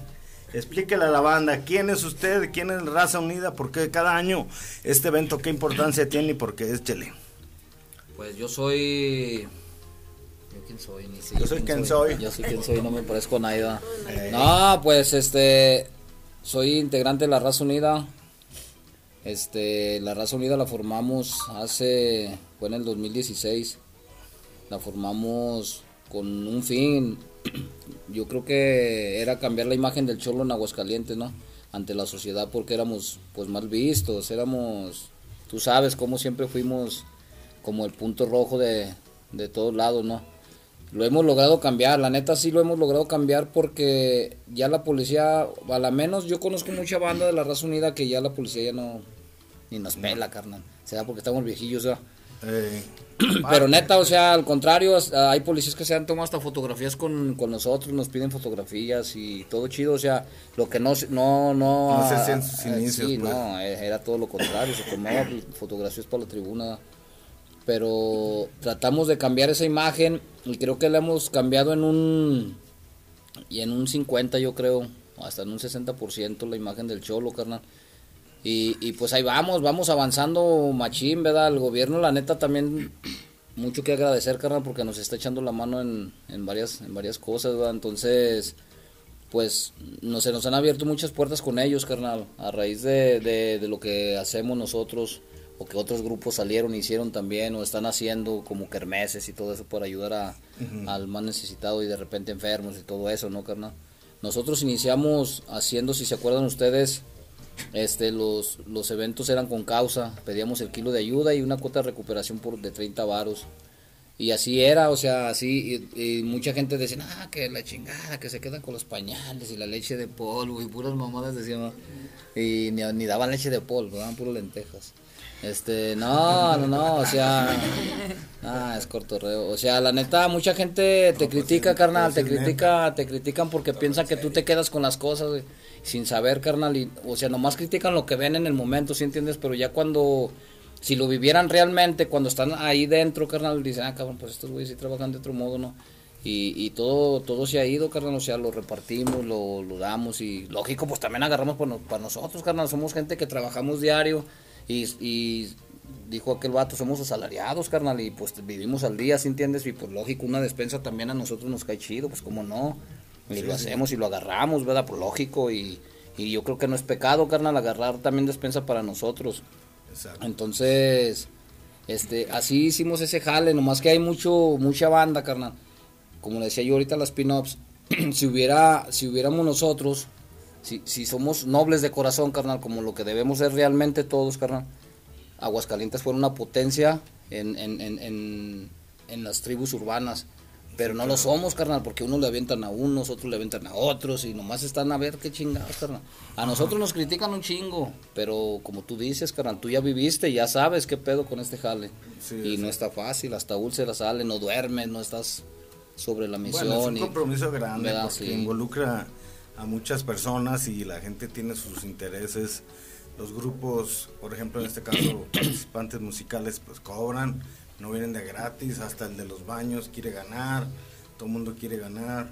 Explíquele a la banda quién es usted, quién es Raza Unida, por qué cada año este evento, qué importancia tiene y por qué es Chele. Pues yo soy. ¿Yo quién soy? Ni sé Yo soy quién soy. Yo soy quién soy, no me parezco a nadie. Eh. No, pues este. Soy integrante de la Raza Unida. Este, la Raza Unida la formamos hace. Fue en el 2016. La formamos con un fin. Yo creo que era cambiar la imagen del cholo en Aguascalientes, ¿no? Ante la sociedad porque éramos pues mal vistos, éramos, tú sabes cómo siempre fuimos como el punto rojo de, de todos lados, ¿no? Lo hemos logrado cambiar, la neta sí lo hemos logrado cambiar porque ya la policía, a la menos yo conozco mucha banda de la raza unida que ya la policía ya no, ni nos pela, carnal. Será porque estamos viejillos, ¿verdad? Eh, Pero neta, o sea, al contrario, as- hay policías que se han tomado hasta fotografías con, con nosotros, nos piden fotografías y todo chido, o sea, lo que no, no, no... No se ah, sus eh, inicios, Sí, pues. no, eh, era todo lo contrario, se tomaban fotografías para la tribuna, pero tratamos de cambiar esa imagen y creo que la hemos cambiado en un, y en un 50 yo creo, hasta en un 60% la imagen del cholo, carnal. Y, y pues ahí vamos, vamos avanzando machín, ¿verdad? El gobierno, la neta, también mucho que agradecer, carnal, porque nos está echando la mano en, en, varias, en varias cosas, ¿verdad? Entonces, pues no, se nos han abierto muchas puertas con ellos, carnal, a raíz de, de, de lo que hacemos nosotros, o que otros grupos salieron y hicieron también, o están haciendo como kermeses y todo eso para ayudar a, al más necesitado y de repente enfermos y todo eso, ¿no, carnal? Nosotros iniciamos haciendo, si se acuerdan ustedes, este, los, los eventos eran con causa, pedíamos el kilo de ayuda y una cuota de recuperación por de 30 varos. Y así era, o sea, así, y, y mucha gente decía, ah, que la chingada, que se quedan con los pañales y la leche de polvo y puras mamadas decían, y ni, ni daban leche de polvo, daban puras lentejas. Este, no, no, no, o sea, ah, es cortorreo. O sea, la neta, mucha gente te critica, carnal, te pues, es critica, te critican porque piensan que tú te quedas con las cosas, güey, sin saber, carnal, y, o sea, nomás critican lo que ven en el momento, ¿sí entiendes? Pero ya cuando, si lo vivieran realmente, cuando están ahí dentro, carnal, dicen, ah, cabrón, pues estos güeyes sí trabajan de otro modo, ¿no? Y, y todo, todo se ha ido, carnal, o sea, lo repartimos, lo, lo damos y lógico, pues también agarramos para, no- para nosotros, carnal, somos gente que trabajamos diario y, y dijo aquel vato, somos asalariados, carnal, y pues vivimos al día, ¿sí entiendes? Y pues lógico, una despensa también a nosotros nos cae chido, pues cómo no, y Sí, lo sí. hacemos y lo agarramos, ¿verdad? Pues lógico, y, y yo creo que no es pecado, carnal, agarrar también despensa para nosotros. Exacto. Entonces, este, así hicimos ese jale, nomás que hay mucho, mucha banda, carnal. Como le decía yo ahorita las pin-ups, si hubiera, si hubiéramos nosotros, si, si somos nobles de corazón, carnal, como lo que debemos ser realmente todos, carnal, Aguascalientes fuera una potencia en, en, en, en, en las tribus urbanas. Pero no lo somos, carnal, porque unos le avientan a unos, otros le avientan a otros y nomás están a ver qué chingados, carnal. A nosotros nos critican un chingo, pero como tú dices, carnal, tú ya viviste, ya sabes qué pedo con este jale. Sí, y sí. no está fácil, hasta úlceras sale, no duermes, no estás sobre la misión. Bueno, es un y- compromiso grande ¿verdad? porque Sí. involucra a muchas personas y la gente tiene sus intereses. Los grupos, por ejemplo, en este caso, participantes musicales, pues cobran, no vienen de gratis, hasta el de los baños quiere ganar, todo el mundo quiere ganar,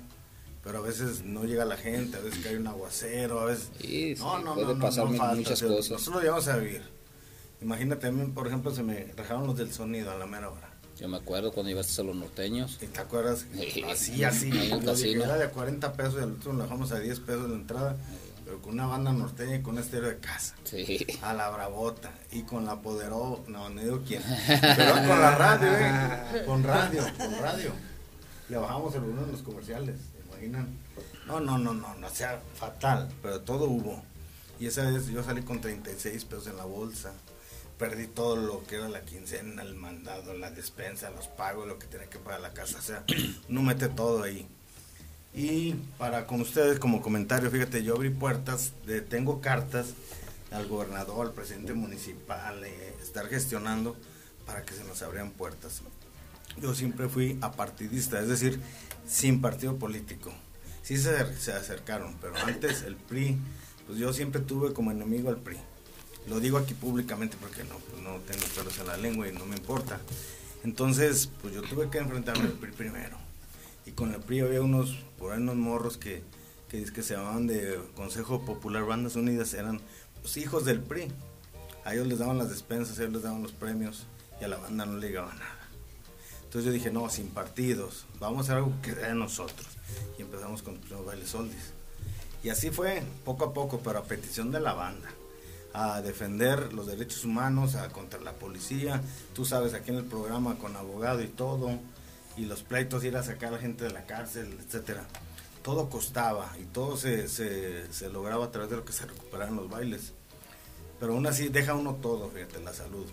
pero a veces no llega la gente, a veces cae un aguacero, a veces... Sí, sí, no, no, puede no, no, pasar no mu- falta, muchas o sea, cosas. Nosotros lo llevamos a vivir. Imagínate, a mí, por ejemplo, se me rajaron los del sonido a la mera hora. Yo me acuerdo cuando llegaste a los norteños. ¿Te acuerdas? Sí. Así, así. El casino. Era de 40 pesos y al último lo dejamos a 10 pesos la entrada. Pero con una banda norteña y con un estéreo de casa. Sí. A la bravota. Y con la poderosa. No, no digo quién. Pero con la radio, eh. Con radio, con radio. Le bajamos el volumen en los comerciales. ¿se imaginan? No, no, no, no, no sea fatal. Pero todo hubo. Y esa vez yo salí con 36 pesos en la bolsa. Perdí todo lo que era la quincena, el mandado, la despensa, los pagos, lo que tenía que pagar la casa. O sea, uno mete todo ahí. Y para con ustedes como comentario, fíjate, yo abrí puertas, tengo cartas al gobernador, al presidente municipal, eh, estar gestionando para que se nos abrieran puertas. Yo siempre fui apartidista, es decir, sin partido político. Sí se, se acercaron, pero antes el PRI, pues yo siempre tuve como enemigo al PRI. Lo digo aquí públicamente porque no, pues no tengo pelos en la lengua y no me importa. Entonces, pues yo tuve que enfrentarme al PRI primero. Y con el PRI había unos, por morros que, que, que se llamaban de Consejo Popular Bandas Unidas, eran los hijos del PRI. A ellos les daban las despensas, a ellos les daban los premios y a la banda no le llegaba nada. Entonces yo dije, no, sin partidos, vamos a hacer algo que sea de nosotros. Y empezamos con los bailes oldies. Y así fue, poco a poco, pero a petición de la banda, a defender los derechos humanos, a contra la policía, tú sabes, aquí en el programa con abogado y todo, y los pleitos, ir a sacar a la gente de la cárcel, etcétera. Todo costaba y todo se, se, se lograba a través de lo que se recuperaban los bailes. Pero aún así deja uno todo, fíjate, la salud.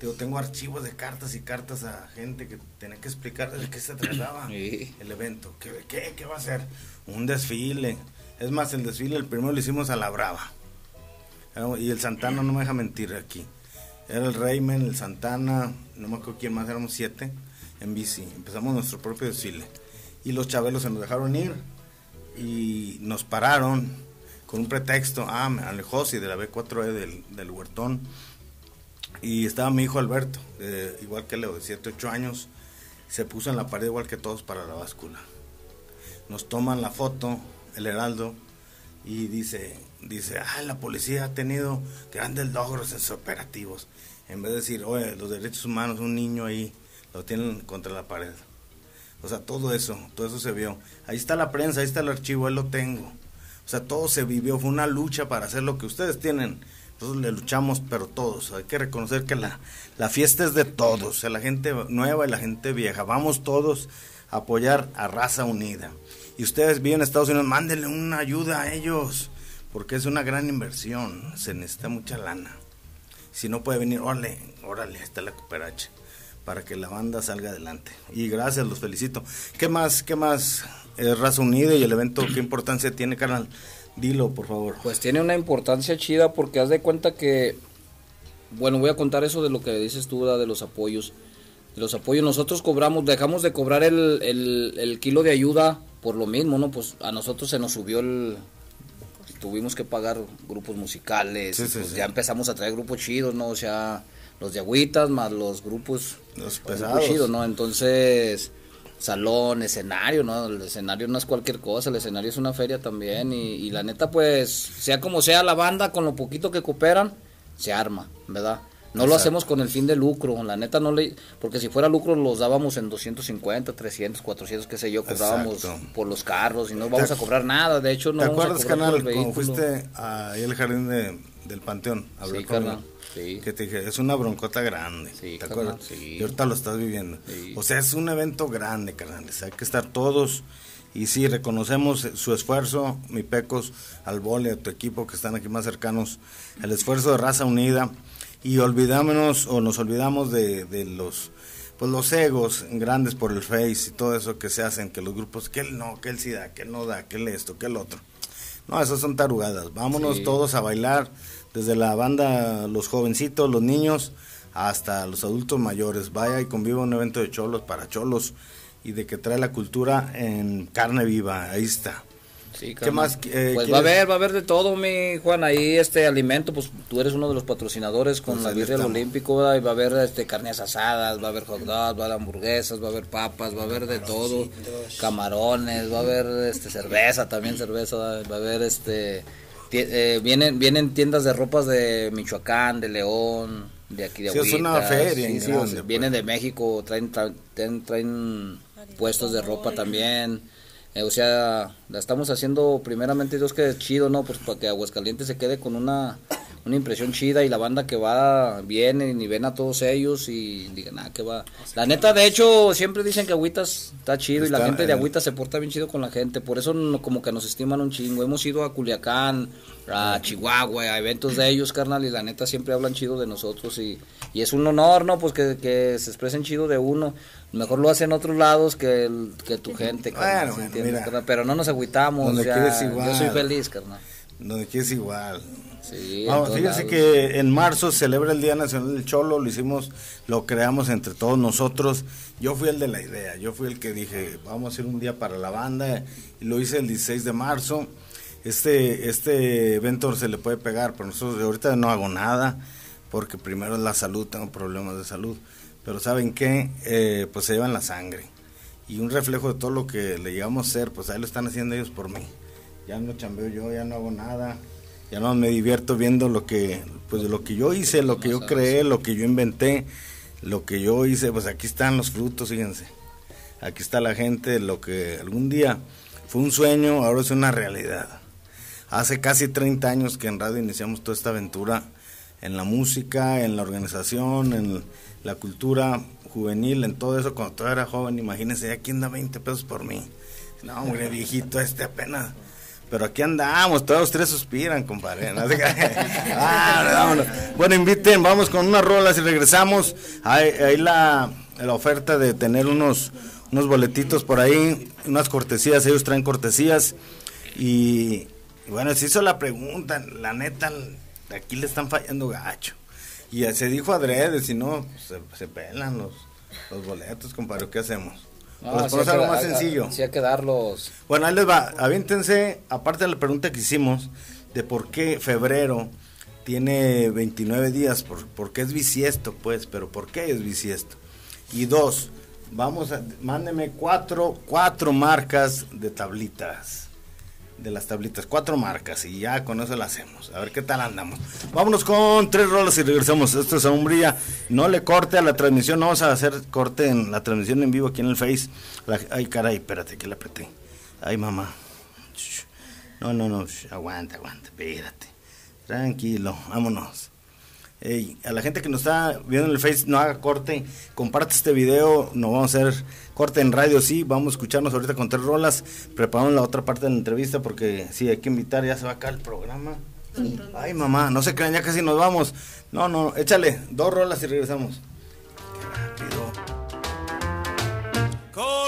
Digo, tengo archivos de cartas y cartas a gente que tenía que explicar de qué se trataba Sí. el evento. ¿Qué, qué, ¿Qué va a ser? Un desfile. Es más, el desfile, el primero lo hicimos a la Brava. Ah, Y el Santana no me deja mentir aquí. Era el Reymen, el Santana, no me acuerdo quién más, éramos siete en bici. Empezamos nuestro propio desfile. Y los chabelos se nos dejaron ir y nos pararon con un pretexto. Ah, alejó sí, de la B4E del, del Huertón. Y estaba mi hijo Alberto, igual que Leo, de 7, 8 años. Se puso en la pared igual que todos para la báscula. Nos toman la foto, el Heraldo, y dice, dice, ah, la policía ha tenido grandes logros en sus operativos. En vez de decir, oye, los derechos humanos, un niño ahí, lo tienen contra la pared. O sea, todo eso, todo eso se vio. Ahí está la prensa, ahí está el archivo, ahí lo tengo. O sea, todo se vivió, fue una lucha para hacer lo que ustedes tienen. Nosotros le luchamos, pero todos. Hay que reconocer que la, la fiesta es de todos, o sea, la gente nueva y la gente vieja. Vamos todos a apoyar a Raza Unida. Y ustedes viven en Estados Unidos, mándenle una ayuda a ellos, porque es una gran inversión, se necesita mucha lana. Si no puede venir, órale, órale, está la cooperacha, para que la banda salga adelante. Y gracias, los felicito. ¿Qué más, qué más Raza Unida y el evento, qué importancia tiene, carnal? Dilo, por favor. Pues tiene una importancia chida porque haz de cuenta que, bueno, voy a contar eso de lo que dices tú, de los apoyos. De los apoyos, nosotros cobramos, dejamos de cobrar el kilo de ayuda por lo mismo, ¿no? Pues a nosotros se nos subió el... Tuvimos que pagar grupos musicales, Sí, y sí, pues sí. ya empezamos a traer grupos chidos, ¿no? O sea, los de agüitas más los grupos, Los grupos pesados. chidos, ¿no? Entonces, salón, escenario, ¿no? El escenario no es cualquier cosa, el escenario es una feria también y, y la neta pues, sea como sea la banda, con lo poquito que cooperan, se arma, ¿verdad? No lo hacemos con el fin de lucro, la neta no le... Porque si fuera lucro los dábamos en 250, 300, 400, qué sé yo, cobrábamos Exacto. por los carros y no vamos ¿Te a cobrar nada, de hecho no ¿Te acuerdas, canal, cuando fuiste ahí al jardín de- del Panteón? a hablar Sí, carnal, sí. Que te dije, es una broncota grande. ¿Te carnal, acuerdas? sí. Y ahorita lo estás viviendo. O sea, es un evento grande, carnales. Hay que estar todos. Y sí, reconocemos su esfuerzo, mi Pecos, al vole, a tu equipo que están aquí más cercanos, el esfuerzo de Raza Unida. Y olvidámonos, o nos olvidamos de, de los pues los egos grandes por el Face y todo eso que se hacen, que los grupos, que él no, que él sí da, que él no da, que él esto, que el otro. No, esas son tarugadas. Vámonos Sí. todos a bailar, desde la banda, los jovencitos, los niños, hasta los adultos mayores. Vaya y conviva un evento de cholos para cholos y de que trae la cultura en carne viva. Ahí está. Sí, ¿Qué más? eh, pues quieres? va a haber, va a haber de todo, mi Juan, ahí este alimento, pues tú eres uno de los patrocinadores con Pues la birria del. Olímpico, ¿verdad? y va a haber este carnes asadas, va a haber hot dogs, va a haber hamburguesas, va a haber papas, va a haber de todo, camarones, va a haber este cerveza, también cerveza, va a haber este eh, vienen vienen tiendas de ropas de Michoacán, de León, de aquí de Sí, es una Agüitas, feria sí, sí, grande, pues. vienen de México, traen traen, traen- traen puestos de ropa también. Eh, o sea, la estamos haciendo primeramente Dios que chido, ¿no? Pues para que Aguascalientes se quede con una, una impresión chida y la banda que va viene y ven a todos ellos y digan, ah, que va. La neta, de hecho, siempre dicen que Agüitas está chido y la gente de eh. Agüitas se porta bien chido con la gente, por eso no- como que nos estiman un chingo. Hemos ido a Culiacán, a Chihuahua, a eventos de ellos, carnal, y la neta siempre hablan chido de nosotros y, y es un honor, ¿no? Pues que, que se expresen chido de uno. Mejor lo hacen otros lados que, el- que tu gente, carnal, Bueno, ¿sí bueno, entiendes, mira. carnal? Pero no nos agüitamos, Donde o sea, yo soy feliz, carnal. Donde quieres igual. Sí, Vamos, fíjense lados. que en marzo celebra el Día Nacional del Cholo, lo hicimos, lo creamos entre todos nosotros. Yo fui el de la idea, yo fui el que dije, vamos a hacer un día para la banda, y lo hice el 16 de marzo. Este, este evento se le puede pegar, pero nosotros ahorita no hago nada, porque primero es la salud, tengo problemas de salud. Pero ¿saben qué? Eh, pues se llevan la sangre. Y un reflejo de todo lo que le llegamos a hacer, pues ahí lo están haciendo ellos por mí. Ya no chambeo yo, ya no hago nada ya no me divierto viendo lo que pues lo que yo hice lo que yo creé lo que yo inventé lo que yo hice, pues aquí están los frutos, fíjense. Aquí está la gente, lo que algún día fue un sueño, ahora es una realidad. Hace casi 30 años que en radio iniciamos toda esta aventura en la música, en la organización, en la cultura juvenil, en todo eso. Cuando todavía era joven, imagínense, ya quién da 20 pesos por mí. No, hombre, viejito, este apenas. Pero aquí andamos, todos tres suspiran, compadre. ¿no? Bueno, inviten, vamos con unas rolas y regresamos. Hay, hay la, la oferta de tener unos, unos boletitos por ahí, unas cortesías, ellos traen cortesías. Y, y bueno, se hizo la pregunta, la neta, aquí le están fallando gacho. Y se dijo adrede, si no, se, se pelan los, los boletos, compadre, ¿qué hacemos? No, Pues hay que algo más sencillo. Sí hay que darlos. Bueno, ahí les va. Aviéntense, aparte de la pregunta que hicimos, de por qué febrero tiene 29 días, por, porque es bisiesto, pues, pero ¿por qué es bisiesto? Y dos, vamos a, mándenme cuatro, cuatro marcas de tablitas. De las tablitas, cuatro marcas, y ya con eso la hacemos. A ver qué tal andamos. Vámonos con tres rolas y regresamos. Esto es Aumbrilla. No le corte a la transmisión, no vamos a hacer corte en la transmisión en vivo aquí en el Face. La- ay, caray, espérate, que le apreté. Ay, mamá. No, no, no, aguanta, aguanta, espérate. Tranquilo, vámonos. Ey, a la gente que nos está viendo en el Face, no haga corte, comparte este video, no vamos a hacer corte en radio, sí, vamos a escucharnos ahorita con tres rolas, preparamos la otra parte de la entrevista porque sí, hay que invitar, ya se va acá el programa. Ay, mamá, no se crean, ya casi nos vamos. No, no, échale, dos rolas y regresamos. Corina, Corina,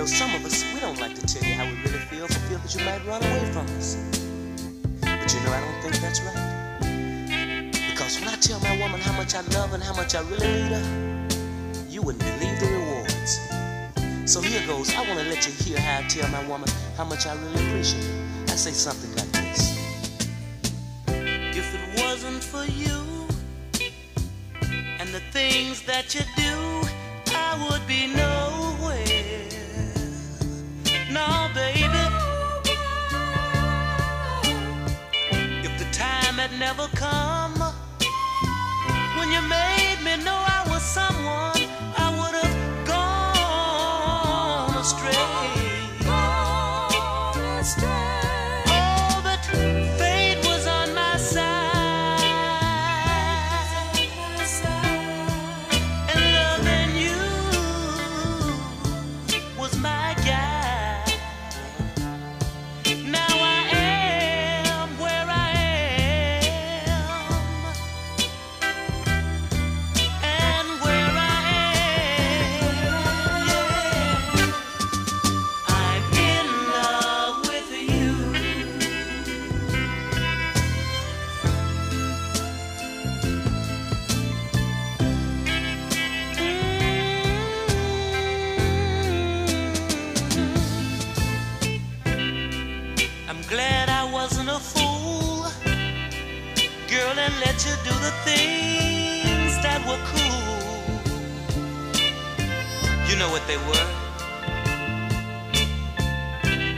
know, some of us, we don't like to tell you how we really feel for fear that you might run away from us. But you know, I don't think that's right. Because when I tell my woman how much I love and how much I really need her, you wouldn't believe the rewards. So here goes. I want to let you hear how I tell my woman how much I really appreciate her. I say something like this. If it wasn't for you and the things that you do, never come. When you made me know things that were cool. You know what they were?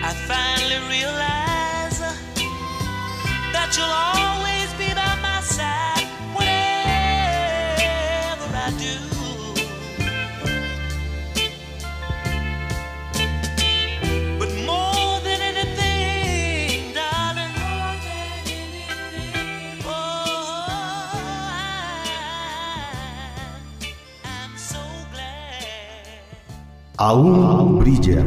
I finally realize that you'll always Aún brilla.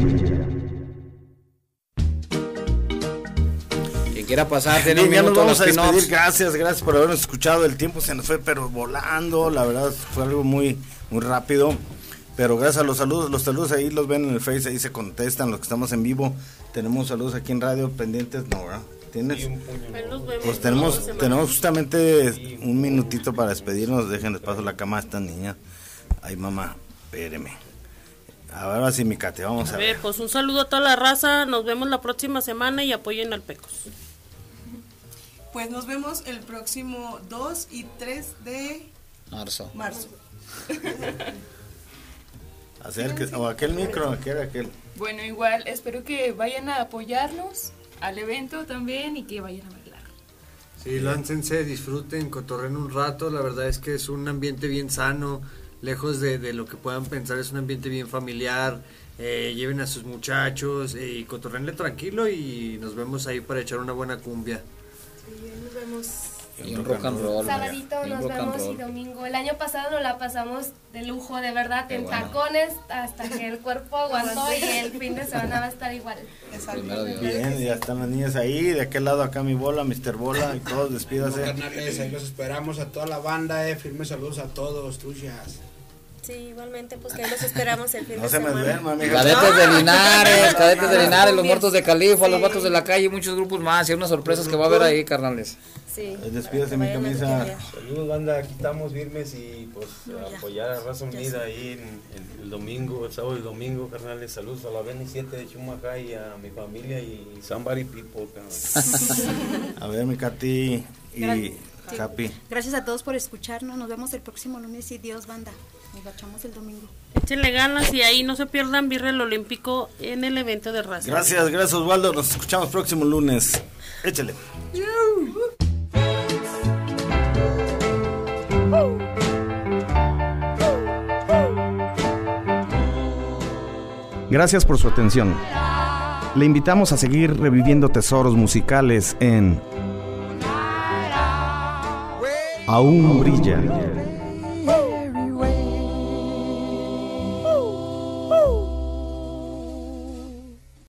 Quien quiera pasar, tiene un ya nos minuto vamos a despedir. Gracias, gracias por habernos escuchado. El tiempo se nos fue, pero volando. La verdad fue algo muy, muy rápido. Pero gracias a los saludos, los saludos ahí los ven en el Face, ahí se contestan los que estamos en vivo. Tenemos saludos aquí en radio pendientes, no, ¿verdad? ¿Tienes? Pues tenemos, tenemos justamente un minutito para despedirnos. Déjenles paso la cama a estas niñas. Ay, mamá, espéreme. Ahora sí, mi Cate, vamos A a ver, ver. pues un saludo a toda la raza. Nos vemos la próxima semana y apoyen al Pecos. Pues nos vemos el próximo 2 y 3 de Marzo. marzo. Acérquese, o aquel micro, aquel, aquel. Bueno, igual espero que vayan a apoyarnos al evento también y que vayan a bailar. Sí, láncense, disfruten, cotorren un rato. La verdad es que es un ambiente bien sano, lejos de, de lo que puedan pensar. Es un ambiente bien familiar. eh, lleven a sus muchachos eh, y cotorrenle tranquilo y nos vemos ahí para echar una buena cumbia. Nos vemos. Y un rock and roll. Sabadito nos rock and vemos y domingo. El año pasado nos la pasamos de lujo, de verdad, Qué en bueno. tacones hasta que el cuerpo aguantó y el fin de semana va a estar igual. Dios. Bien, ya están las niñas ahí. De aquel lado acá mi bola, Mr. Bola y todos, despídase. Carnales, ahí los esperamos a toda la banda, eh. Firmes saludos a todos, tuyas. Sí, igualmente, pues que ahí los esperamos el fin No de se me semana. duerma, mija. Cadetes de Linares, cadetes de Linares, los muertos de Califa, los Sí. vatos de la calle y muchos grupos más. Y hay unas sorpresas que va a haber ahí, carnales. Sí. Despídase mi camisa. Saludos, banda. Aquí estamos firmes y pues apoyar a Raza Unida ahí en, en el domingo, el sábado y el domingo, carnales. Saludos a la Beni 7 de Chumaca y a mi familia y Somebody People, carnal. A ver, mi Katy y Gracias. Gracias a todos por escucharnos. Nos vemos el próximo lunes y Dios banda. Nos bachamos el domingo. Échenle ganas y ahí no se pierdan Birra el Olímpico en el evento de raza. Gracias, gracias Osvaldo. Nos escuchamos próximo lunes. Échale. Gracias por su atención. Le invitamos a seguir reviviendo tesoros musicales en Aún brilla.